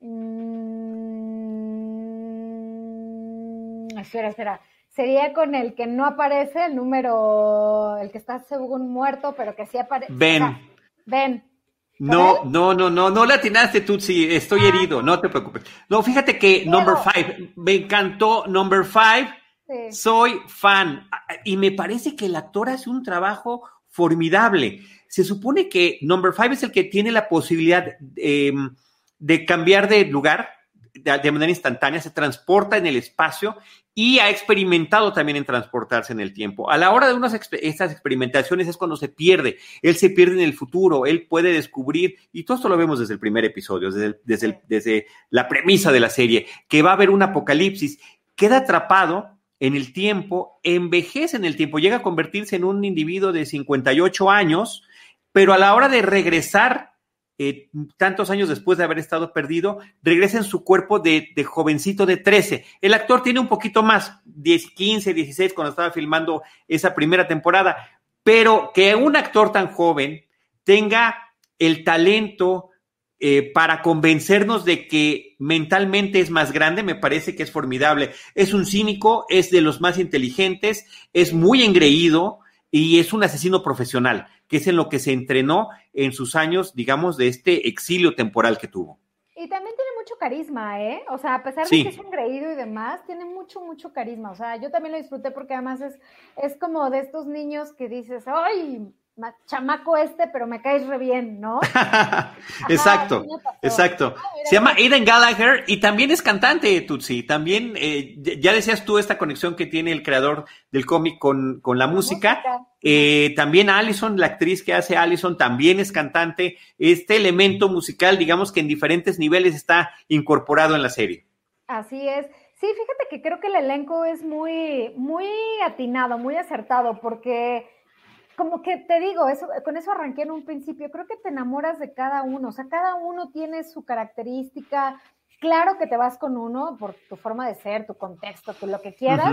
[SPEAKER 4] Mm, espera, espera. Sería con el que no aparece, el número, el que está según muerto, pero que sí aparece.
[SPEAKER 3] Ven.
[SPEAKER 4] ven.
[SPEAKER 3] No, no, no, no, no le atinaste tú, sí, estoy ah. herido, no te preocupes. No, fíjate que Number Five, me encantó Number Five soy fan y me parece que el actor hace un trabajo formidable. Se supone que Number Five es el que tiene la posibilidad em, de cambiar de lugar de, manera instantánea, se transporta en el espacio y ha experimentado también en transportarse en el tiempo. A la hora de unas estas experimentaciones es cuando se pierde. Él se pierde en el futuro, él puede descubrir, y todo esto lo vemos desde el primer episodio, desde, desde, desde la premisa de la serie, que va a haber un apocalipsis. Queda atrapado en el tiempo, envejece en el tiempo, llega a convertirse en un individuo de 58 años pero a la hora de regresar, eh, tantos años después de haber estado perdido, regresa en su cuerpo de, de, jovencito de 13. El actor tiene un poquito más, 10, 15, 16, cuando estaba filmando esa primera temporada, pero que un actor tan joven tenga el talento eh, para convencernos de que mentalmente es más grande, me parece que es formidable. Es un cínico, es de los más inteligentes, es muy engreído y es un asesino profesional que es en lo que se entrenó en sus años, digamos, de este exilio temporal que tuvo.
[SPEAKER 4] Y también tiene mucho carisma, ¿eh? O sea, a pesar de que es un creído y demás, tiene mucho, mucho carisma. O sea, yo también lo disfruté porque además es, es como de estos niños que dices, ¡ay! Chamaco este, pero me caes re bien, ¿no? [LAUGHS]
[SPEAKER 3] exacto, exacto. Ah, Se llama Aiden Gallagher y también es cantante, Tutsi. También, eh, ya decías tú esta conexión que tiene el creador del cómic con, con la música. Eh, también Allison, la actriz que hace Allison, también es cantante. Este elemento musical, digamos que en diferentes niveles está incorporado en la serie.
[SPEAKER 4] Así es. Sí, fíjate que creo que el elenco es muy, muy atinado, muy acertado, porque como que te digo, eso, con eso arranqué en un principio, creo que te enamoras de cada uno, o sea, cada uno tiene su característica, claro que te vas con uno por tu forma de ser, tu contexto, tu lo que quieras,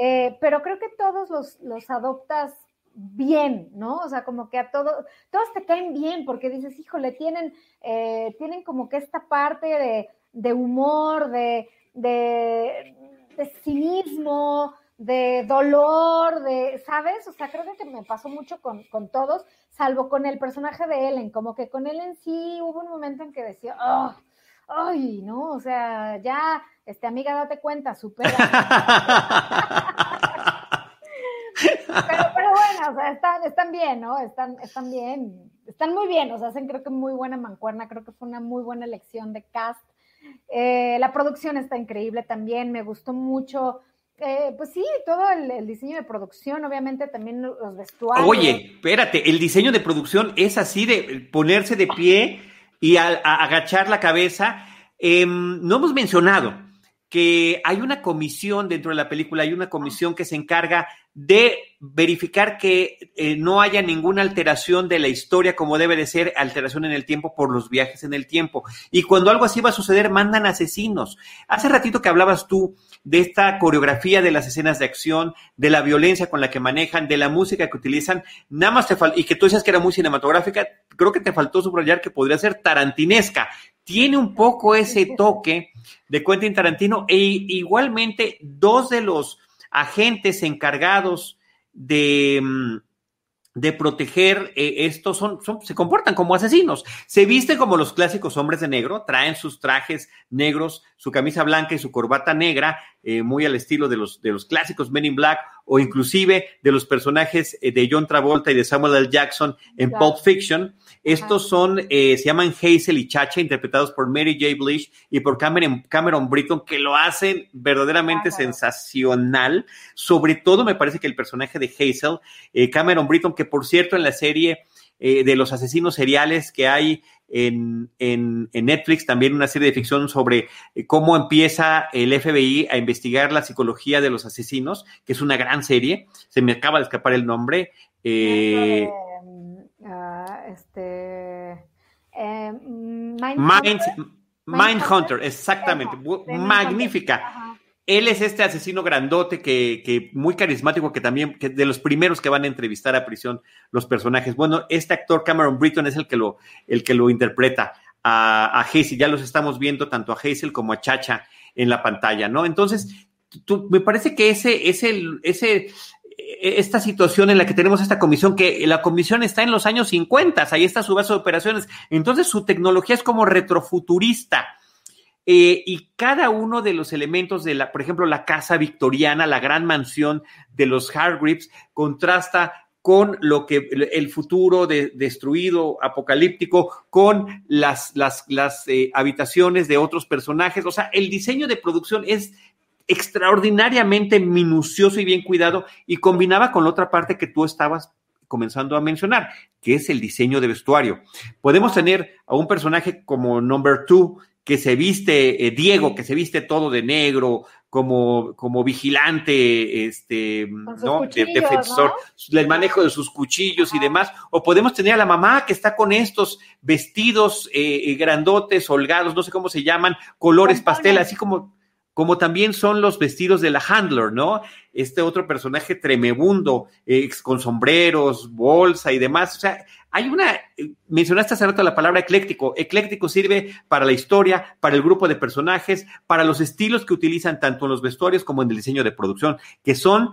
[SPEAKER 4] eh, pero creo que todos los, los adoptas bien, ¿no? O sea, como que a todos, todos te caen bien porque dices, híjole, tienen, eh, tienen como que esta parte de, de humor, de, de, de cinismo, de dolor, de, ¿sabes? O sea, creo que me pasó mucho con, todos, salvo con el personaje de Ellen, como que con Ellen sí hubo un momento en que decía, oh, ay, no, o sea, ya, este, amiga, date cuenta, supera. [LAUGHS] pero, pero bueno, o sea, están, están bien, ¿no? Están, están bien, están muy bien, o sea, hacen creo que muy buena mancuerna, creo que fue una muy buena elección de cast. Eh, la producción está increíble también, me gustó mucho eh, pues sí, todo el, diseño de producción, obviamente también los vestuarios.
[SPEAKER 3] Oye, espérate, el diseño de producción es así de ponerse de pie y agachar la cabeza. Em, no hemos mencionado que hay una comisión dentro de la película, hay una comisión que se encarga de verificar que eh, no haya ninguna alteración de la historia como debe de ser, alteración en el tiempo por los viajes en el tiempo. Y cuando algo así va a suceder, mandan asesinos. Hace ratito que hablabas tú de esta coreografía de las escenas de acción, de la violencia con la que manejan, de la música que utilizan, nada más te falta, y que tú decías que era muy cinematográfica, creo que te faltó subrayar que podría ser tarantinesca. Tiene un poco ese toque de Quentin Tarantino e igualmente dos de los agentes encargados de, mm, de proteger eh, estos son, se comportan como asesinos. Se visten como los clásicos hombres de negro, traen sus trajes negros, su camisa blanca y su corbata negra, eh, muy al estilo de los, de los clásicos Men in Black o inclusive de los personajes eh, de John Travolta y de Samuel L. Jackson en Pulp Fiction. Estos son, eh, se llaman Hazel y Chacha, interpretados por Mary J. Blish y por Cameron, Cameron Britton, que lo hacen verdaderamente sensacional. Sobre todo me parece que el personaje de Hazel, eh, Cameron Britton, que por cierto en la serie eh, de los asesinos seriales que hay en, en, Netflix, también una serie de ficción sobre cómo empieza el FBI a investigar la psicología de los asesinos, que es una gran serie. Se me acaba de escapar el nombre. Eh,
[SPEAKER 4] este, eh,
[SPEAKER 3] Mind, Hunter, exactamente, magnífica. Él es este asesino grandote que, que muy carismático, que también, de los primeros que van a entrevistar a prisión los personajes. Bueno, este actor Cameron Britton es el que lo, el que lo interpreta a, Hazel. Ya los estamos viendo tanto a Hazel como a Chacha en la pantalla, ¿no? Entonces, me parece que ese, ese, ese esta situación en la que tenemos esta comisión, que la comisión está en los años 50, ahí está su base de operaciones, entonces su tecnología es como retrofuturista. Eh, y cada uno de los elementos de la, por ejemplo, la casa victoriana, la gran mansión de los Hargreaves, contrasta con lo que el futuro de, destruido, apocalíptico, con las, las, las eh, habitaciones de otros personajes. O sea, el diseño de producción es extraordinariamente minucioso y bien cuidado y combinaba con la otra parte que tú estabas comenzando a mencionar, que es el diseño de vestuario. Podemos tener a un personaje como Number Two, que se viste, eh, Diego, que se viste todo de negro, como, como vigilante, este, ¿no? defensor, el manejo de sus cuchillos y demás. O podemos tener a la mamá que está con estos vestidos eh, grandotes, holgados, no sé cómo se llaman, colores pastel, así como como también son los vestidos de la Handler, ¿no? Este otro personaje tremebundo, eh, con sombreros, bolsa y demás. O sea, hay una, eh, mencionaste hace rato la palabra ecléctico. Ecléctico sirve para la historia, para el grupo de personajes, para los estilos que utilizan tanto en los vestuarios como en el diseño de producción, que son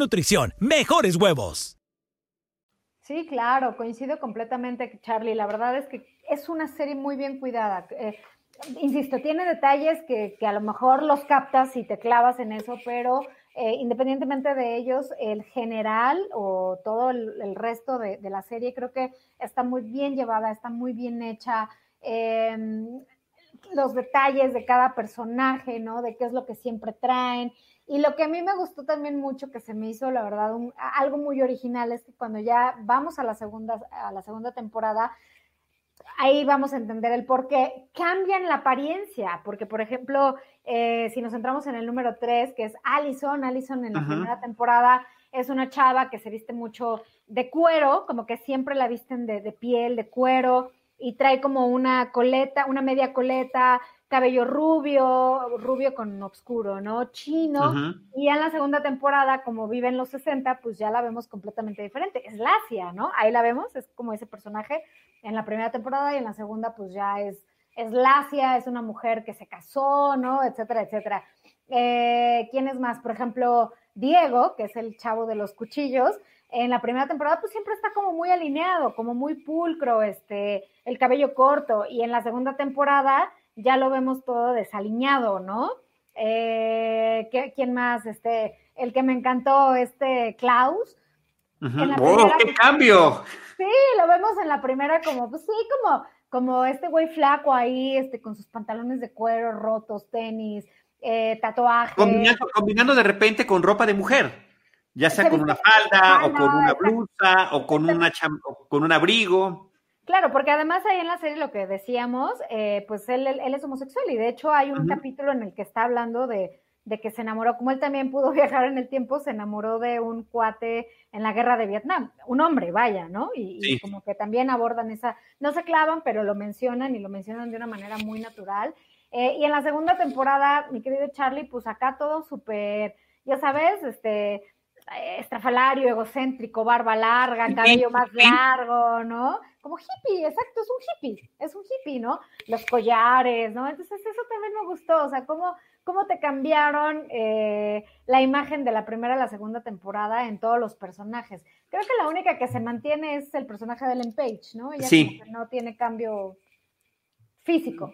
[SPEAKER 7] nutrición, mejores huevos.
[SPEAKER 4] Sí, claro, coincido completamente, Charlie. La verdad es que es una serie muy bien cuidada. Eh, insisto, tiene detalles que, a lo mejor los captas y te clavas en eso, pero eh, independientemente de ellos, el general o todo el, resto de, la serie creo que está muy bien llevada, está muy bien hecha. Em, los detalles de cada personaje, ¿no? De qué es lo que siempre traen. Y lo que a mí me gustó también mucho, que se me hizo, la verdad, algo muy original, es que cuando ya vamos a la segunda, a la segunda temporada, ahí vamos a entender el por qué cambian la apariencia, porque por ejemplo, eh, si nos centramos en el número 3, que es Allison, Allison en la primera temporada es una chava que se viste mucho de cuero, como que siempre la visten de, de piel, de cuero, y trae como una coleta, una media coleta, cabello rubio, rubio con oscuro, ¿no? Chino. Y en la segunda temporada, como vive en los 60, pues ya la vemos completamente diferente. Es Lacia, ¿no? Ahí la vemos, es como ese personaje en la primera temporada y en la segunda, pues ya es, es Lacia, es una mujer que se casó, ¿no? Etcétera, etcétera. Eh, ¿Quién es más? Por ejemplo, Diego, que es el chavo de los cuchillos. En la primera temporada, pues siempre está como muy alineado, como muy pulcro, este, el cabello corto. Y en la segunda temporada, ya lo vemos todo desaliñado, ¿no? Eh, ¿Quién más? Este, el que me encantó, este Klaus.
[SPEAKER 3] ¡Oh, qué cambio!
[SPEAKER 4] Sí, lo vemos en la primera como, pues sí, como, como este güey flaco ahí, este, con sus pantalones de cuero rotos, tenis, eh, tatuajes.
[SPEAKER 3] Combinando, de repente con ropa de mujer, ya sea con una falda, o con una blusa, o con, una o con un abrigo.
[SPEAKER 4] Claro, porque además ahí en la serie lo que decíamos, eh, pues él, él, es homosexual y de hecho hay un capítulo en el que está hablando de, de, que se enamoró, como él también pudo [LAUGHS] viajar en el tiempo, se enamoró de un cuate en la guerra de Vietnam, un hombre, vaya, ¿no? Y, como que también abordan esa, no se clavan, pero lo mencionan y lo mencionan de una manera muy natural. Eh, y en la segunda temporada, mi querido Charlie, pues acá todo súper, ya sabes, este, estrafalario, egocéntrico, barba larga, cabello más largo, ¿no? Como hippie, exacto, es un hippie, es un hippie, ¿no? Los collares, ¿no? Entonces eso también me gustó, o sea, cómo, cómo te cambiaron eh, la imagen de la primera a la segunda temporada en todos los personajes. Creo que la única que se mantiene es el personaje de Ellen Page, ¿no? Ella
[SPEAKER 3] sí.
[SPEAKER 4] no tiene cambio físico.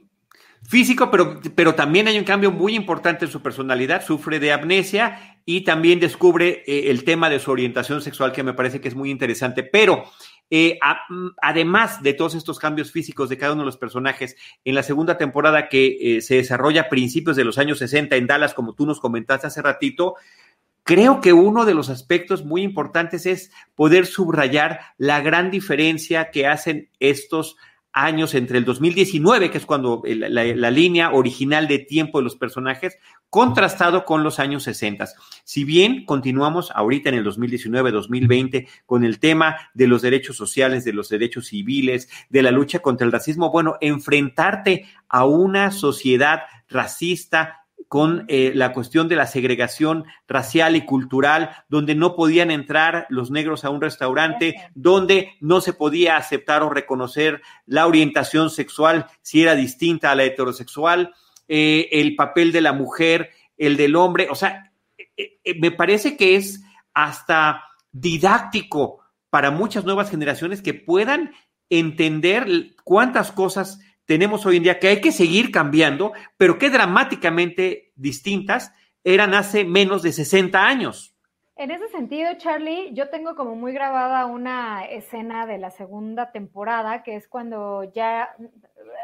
[SPEAKER 3] Físico, pero, pero también hay un cambio muy importante en su personalidad, sufre de amnesia y también descubre eh, el tema de su orientación sexual que me parece que es muy interesante. Pero eh, mm, además de todos estos cambios físicos de cada uno de los personajes, en la segunda temporada que eh, se desarrolla a principios de los años 60 en Dallas, como tú nos comentaste hace ratito, creo que uno de los aspectos muy importantes es poder subrayar la gran diferencia que hacen estos años entre el 2019, que es cuando la, línea original de tiempo de los personajes, contrastado con los años 60. Si bien continuamos ahorita en el 2019-2020 con el tema de los derechos sociales, de los derechos civiles, de la lucha contra el racismo, bueno, enfrentarte a una sociedad racista, con eh, la cuestión de la segregación racial y cultural, donde no podían entrar los negros a un restaurante, donde no se podía aceptar o reconocer la orientación sexual si era distinta a la heterosexual, eh, el papel de la mujer, el del hombre, o sea, eh, me parece que es hasta didáctico para muchas nuevas generaciones que puedan entender cuántas cosas tenemos hoy en día que hay que seguir cambiando, pero que dramáticamente distintas eran hace menos de 60 años.
[SPEAKER 4] En ese sentido, Charlie, yo tengo como muy grabada una escena de la segunda temporada, que es cuando ya,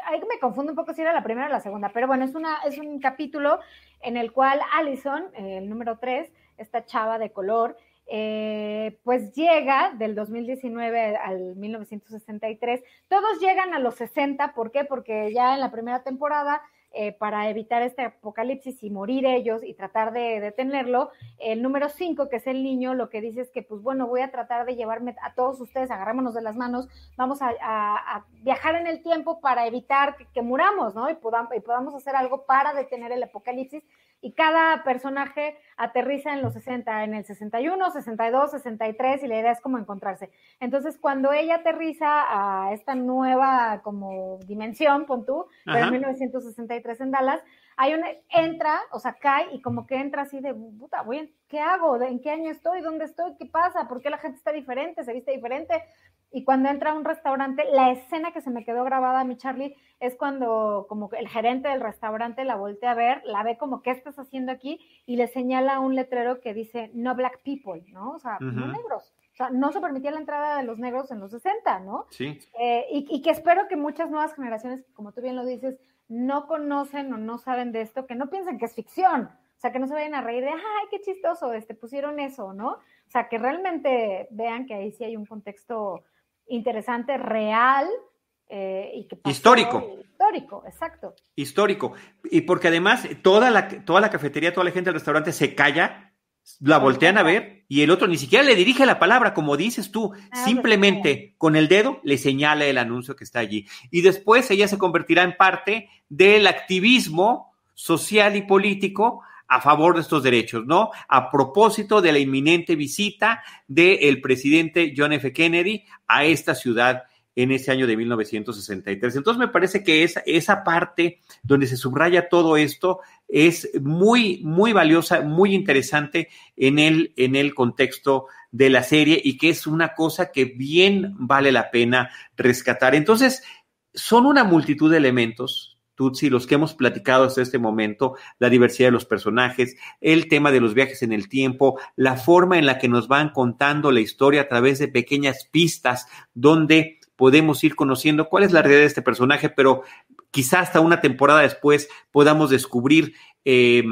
[SPEAKER 4] ahí me confundo un poco si era la primera o la segunda, pero bueno, es, una, es un capítulo en el cual Allison, el número 3, esta chava de color, eh, pues llega del 2019 al 1963. Todos llegan a los 60, ¿por qué? Porque ya en la primera temporada eh, para evitar este apocalipsis y morir ellos y tratar de detenerlo. El número 5, que es el niño, lo que dice es que, pues bueno, voy a tratar de llevarme a todos ustedes, agarrémonos de las manos, vamos a, viajar en el tiempo para evitar que, muramos, ¿no? Y podamos, y podamos hacer algo para detener el apocalipsis y cada personaje aterriza en los 60, en el 61, 62, 63 y la idea es como encontrarse. Entonces, cuando ella aterriza a esta nueva como dimensión, pon tú, pero en 1963 en Dallas, hay una, entra, o sea, cae y como que entra así de, puta, voy, ¿qué hago? ¿En qué año estoy? ¿Dónde estoy? ¿Qué pasa? ¿Por qué la gente está diferente? ¿Se viste diferente? Y cuando entra a un restaurante, la escena que se me quedó grabada a mi Charlie es cuando como el gerente del restaurante la voltea a ver, la ve como, ¿qué estás haciendo aquí? Y le señala un letrero que dice, no black people, ¿no? O sea, no negros. O sea, no se permitía la entrada de los negros en los 60, ¿no?
[SPEAKER 3] Sí.
[SPEAKER 4] Eh, y, y, que espero que muchas nuevas generaciones, como tú bien lo dices, no conocen o no saben de esto, que no piensen que es ficción. O sea, que no se vayan a reír de, ay, qué chistoso, este, pusieron eso, ¿no? O sea, que realmente vean que ahí sí hay un contexto interesante, real, eh, y que
[SPEAKER 3] histórico.
[SPEAKER 4] Histórico, exacto.
[SPEAKER 3] Histórico. Y porque además toda la, toda la cafetería, toda la gente del restaurante se calla, la voltean a ver y el otro ni siquiera le dirige la palabra, como dices tú, ah, pues simplemente con el dedo le señala el anuncio que está allí. Y después ella se convertirá en parte del activismo social y político a favor de estos derechos, ¿no? A propósito de la inminente visita del presidente John F. Kennedy a esta ciudad en ese año de 1963. Entonces me parece que esa, esa parte donde se subraya todo esto es muy, muy valiosa, muy interesante en el, en el contexto de la serie y que es una cosa que bien vale la pena rescatar. Entonces, son una multitud de elementos, Tutsi, los que hemos platicado hasta este momento, la diversidad de los personajes, el tema de los viajes en el tiempo, la forma en la que nos van contando la historia a través de pequeñas pistas donde podemos ir conociendo cuál es la realidad de este personaje, pero quizá hasta una temporada después podamos descubrir eh,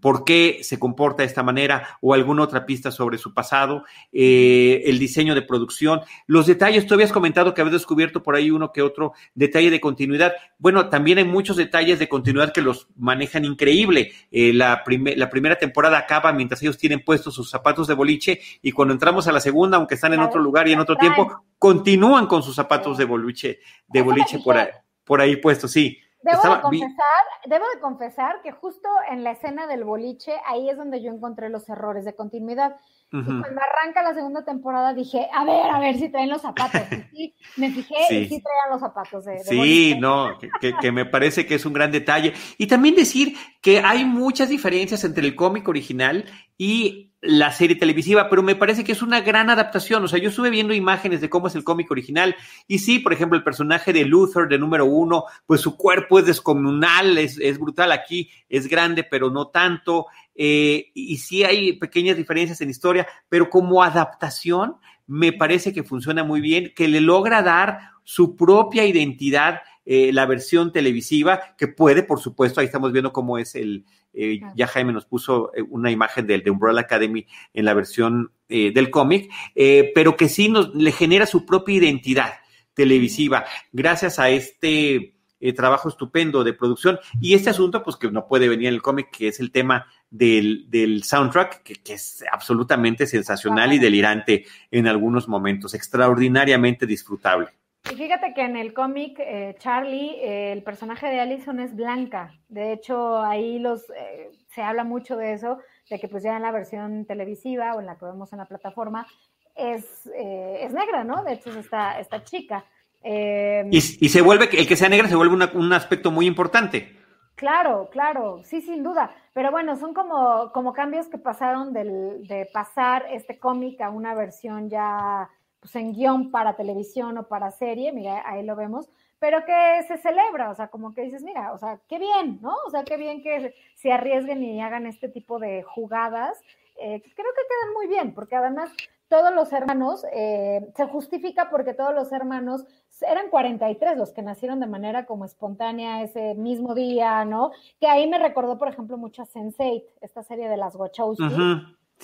[SPEAKER 3] por qué se comporta de esta manera o alguna otra pista sobre su pasado, eh, el diseño de producción, los detalles. Tú habías comentado que habías descubierto por ahí uno que otro detalle de continuidad. Bueno, también hay muchos detalles de continuidad que los manejan increíble. Eh, la, la primera temporada acaba mientras ellos tienen puestos sus zapatos de boliche y cuando entramos a la segunda, aunque están en otro lugar y en otro tiempo, continúan con sus zapatos de boliche, de boliche por ahí por ahí puesto, sí.
[SPEAKER 4] Debo de, confesar, debo de confesar que justo en la escena del boliche, ahí es donde yo encontré los errores de continuidad. Y cuando arranca la segunda temporada dije, a ver, a ver si traen los zapatos. Y sí, me fijé y sí traían los zapatos de,
[SPEAKER 3] Sí, no, que, que, me parece que es un gran detalle. Y también decir que hay muchas diferencias entre el cómic original y la serie televisiva, pero me parece que es una gran adaptación. O sea, yo estuve viendo imágenes de cómo es el cómic original y sí, por ejemplo, el personaje de Luther de número uno, pues su cuerpo es descomunal, es, es brutal aquí, es grande, pero no tanto. Eh, y sí hay pequeñas diferencias en historia, pero como adaptación me parece que funciona muy bien, que le logra dar su propia identidad eh, la versión televisiva, que puede, por supuesto, ahí estamos viendo cómo es el, eh, ya Jaime nos puso eh, una imagen del de Umbrella Academy en la versión del cómic, pero que sí nos, le genera su propia identidad televisiva. Gracias a este trabajo estupendo de producción. Y este asunto, pues que no puede venir en el cómic, que es el tema del, del soundtrack, que, que, es absolutamente sensacional y delirante en algunos momentos, extraordinariamente disfrutable.
[SPEAKER 4] Y fíjate que en el cómic, eh, Charlie, eh, el personaje de Allison es blanca. De hecho, ahí los eh, se habla mucho de eso, de que pues ya en la versión televisiva o en la que vemos en la plataforma, es, es negra, ¿no? De hecho, es esta, esta chica.
[SPEAKER 3] Y, y, se vuelve, el que sea negra se vuelve un aspecto muy importante.
[SPEAKER 4] Claro, claro, sí, sin duda. Pero bueno, son como, como cambios que pasaron del, de pasar este cómic a una versión ya pues, en guion para televisión o para serie, mira, ahí lo vemos, pero que se celebra, o sea, como que dices, mira, o sea, qué bien, ¿no? O sea, qué bien que se arriesguen y hagan este tipo de jugadas. Eh, creo que quedan muy bien, porque además todos los hermanos, eh, se justifica porque todos los hermanos eran 43 los que nacieron de manera como espontánea ese mismo día, ¿no? Que ahí me recordó, por ejemplo, mucho a Sense8, esta serie de las Wachowski,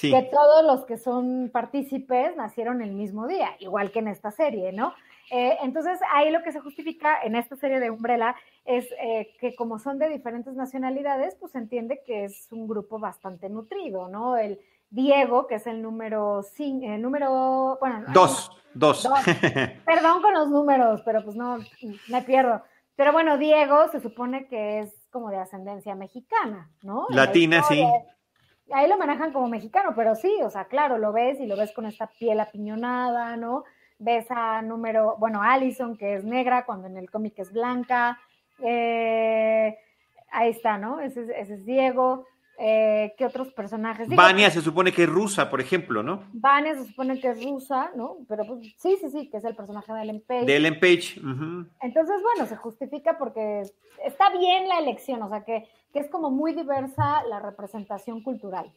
[SPEAKER 4] que todos los que son partícipes nacieron el mismo día, igual que en esta serie, ¿no? Eh, entonces, ahí lo que se justifica en esta serie de Umbrella es eh, que como son de diferentes nacionalidades, pues se entiende que es un grupo bastante nutrido, ¿no? El Diego, que es el número, el número, bueno,
[SPEAKER 3] dos, dos. [LAUGHS]
[SPEAKER 4] Perdón con los números, pero pues no, me pierdo. Pero bueno, Diego se supone que es como de ascendencia mexicana, ¿no?
[SPEAKER 3] Latina, sí.
[SPEAKER 4] Ahí lo manejan como mexicano, pero sí, o sea, claro, lo ves y lo ves con esta piel apiñonada, ¿no? ves a número, bueno, Allison, que es negra, cuando en el cómic es blanca. Eh, ahí está, ¿no? Ese, es Diego. Eh, ¿Qué otros personajes?
[SPEAKER 3] Vania se supone que es rusa, por ejemplo, ¿no?
[SPEAKER 4] Vania se supone que es rusa, ¿no? Pero pues, sí, sí, sí, que es el personaje de Ellen Page.
[SPEAKER 3] De Ellen Page.
[SPEAKER 4] Entonces, bueno, se justifica porque está bien la elección, o sea, que, que es como muy diversa la representación cultural.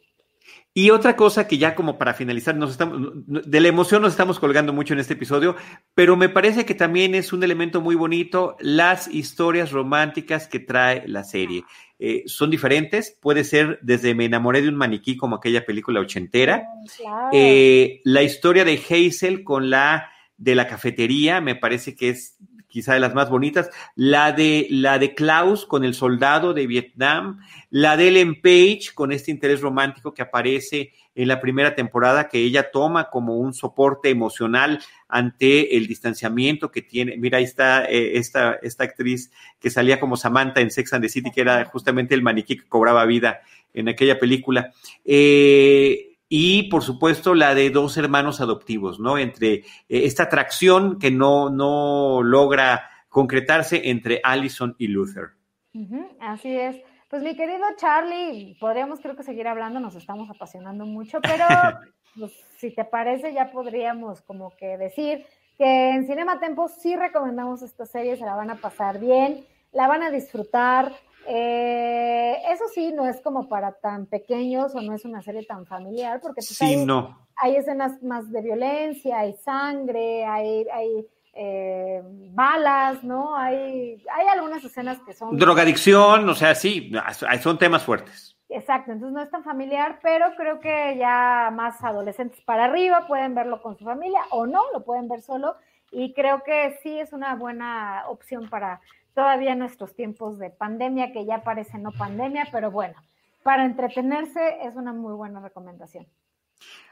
[SPEAKER 3] Y otra cosa que ya como para finalizar, nos estamos, de la emoción nos estamos colgando mucho en este episodio, pero me parece que también es un elemento muy bonito las historias románticas que trae la serie. Eh, son diferentes, puede ser desde Me enamoré de un maniquí como aquella película ochentera, eh, la historia de Hazel con la de la cafetería, me parece que es quizá de las más bonitas, la de, la de Klaus con el soldado de Vietnam, la de Ellen Page con este interés romántico que aparece en la primera temporada, que ella toma como un soporte emocional ante el distanciamiento que tiene. Mira, ahí está eh, esta, esta actriz que salía como Samantha en Sex and the City, que era justamente el maniquí que cobraba vida en aquella película. Eh, y por supuesto la de dos hermanos adoptivos, ¿no? Entre eh, esta atracción que no, no logra concretarse entre Allison y Luther.
[SPEAKER 4] así es. Pues mi querido Charlie, podríamos creo que seguir hablando, nos estamos apasionando mucho, pero [LAUGHS] pues, si te parece ya podríamos como que decir que en Cinema Tempo sí recomendamos esta serie, se la van a pasar bien, la van a disfrutar, eh, eso sí, no es como para tan pequeños o no es una serie tan familiar, porque pues, hay, escenas más de violencia, hay sangre, hay, hay eh, balas, ¿no? Hay, hay algunas escenas que son...
[SPEAKER 3] Drogadicción, o sea, sí, son temas fuertes.
[SPEAKER 4] Exacto, entonces no es tan familiar, pero creo que ya más adolescentes para arriba pueden verlo con su familia o no, lo pueden ver solo y creo que sí es una buena opción para todavía nuestros tiempos de pandemia, que ya parece no pandemia, pero bueno, para entretenerse es una muy buena recomendación.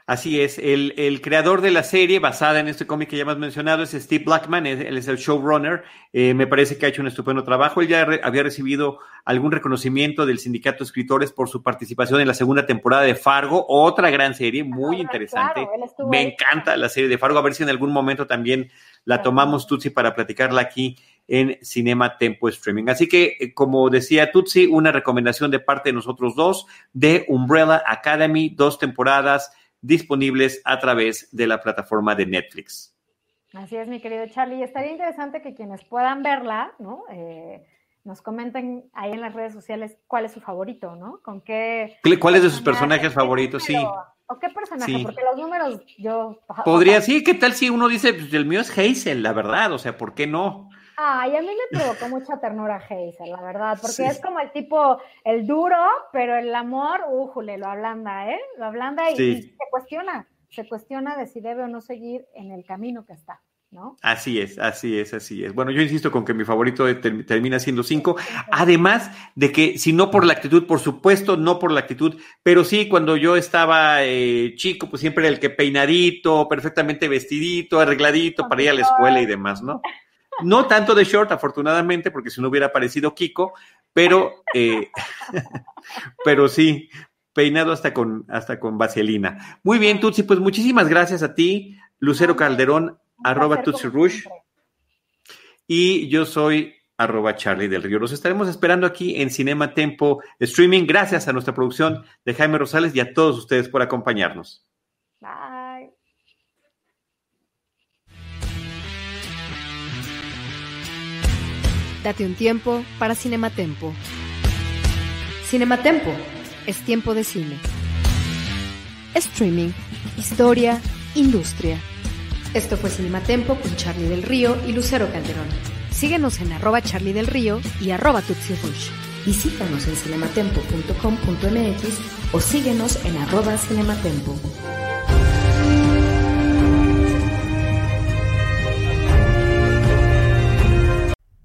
[SPEAKER 3] Así es, el, creador de la serie basada en este cómic que ya hemos mencionado es Steve Blackman, él es el showrunner, eh, me parece que ha hecho un estupendo trabajo, él ya había recibido algún reconocimiento del sindicato de escritores por su participación en la segunda temporada de Fargo, otra gran serie, muy interesante, me encanta la serie de Fargo, a ver si en algún momento también la tomamos Tutsi para platicarla aquí en Cinema Tempo Streaming. Así que, eh, como decía Tutsi, una recomendación de parte de nosotros dos de Umbrella Academy, dos temporadas disponibles a través de la plataforma de Netflix.
[SPEAKER 4] Así es, mi querido Charlie. Estaría interesante que quienes puedan verla, ¿no? Eh, nos comenten ahí en las redes sociales cuál es su favorito, ¿no? Con qué.
[SPEAKER 3] ¿Cuál es de sus personajes favoritos? Sí.
[SPEAKER 4] ¿O qué personaje? Porque los números yo.
[SPEAKER 3] Podría, sí, ¿qué tal si uno dice, pues el mío es Hazel, la verdad? O sea, ¿por qué no?
[SPEAKER 4] Ay, a mí me provocó mucha ternura Hazel, la verdad, porque es como el tipo, el duro, pero el amor, újule, lo ablanda, ¿eh? Lo ablanda y, se cuestiona, se cuestiona de si debe o no seguir en el camino que está. ¿No?
[SPEAKER 3] Así es, así es, así es. Bueno, yo insisto con que mi favorito termina siendo cinco, además de que si no por la actitud, por supuesto, no por la actitud, pero sí cuando yo estaba eh, chico, pues siempre era el que peinadito, perfectamente vestidito, arregladito para ir a la escuela y demás, ¿no? No tanto de short, afortunadamente, porque si no hubiera aparecido Kiko, pero, eh, [LAUGHS] pero sí, peinado hasta con, hasta con vaselina. Muy bien, Tutsi, pues muchísimas gracias a ti, Lucero Calderón, arroba Tutsi Rush. Y yo soy arroba Charlie del Río. Los estaremos esperando aquí en Cinema Tempo Streaming. Gracias a nuestra producción de Jaime Rosales y a todos ustedes por acompañarnos.
[SPEAKER 2] Date un tiempo para Cinematempo. Cinematempo es tiempo de cine. Streaming, historia, industria. Esto fue Cinematempo con Charlie del Río y Lucero Calderón. Síguenos en arroba Charlie del Río y arroba Tutsi Rush. Visítanos en cinematempo.com.mx o síguenos en arroba cinematempo.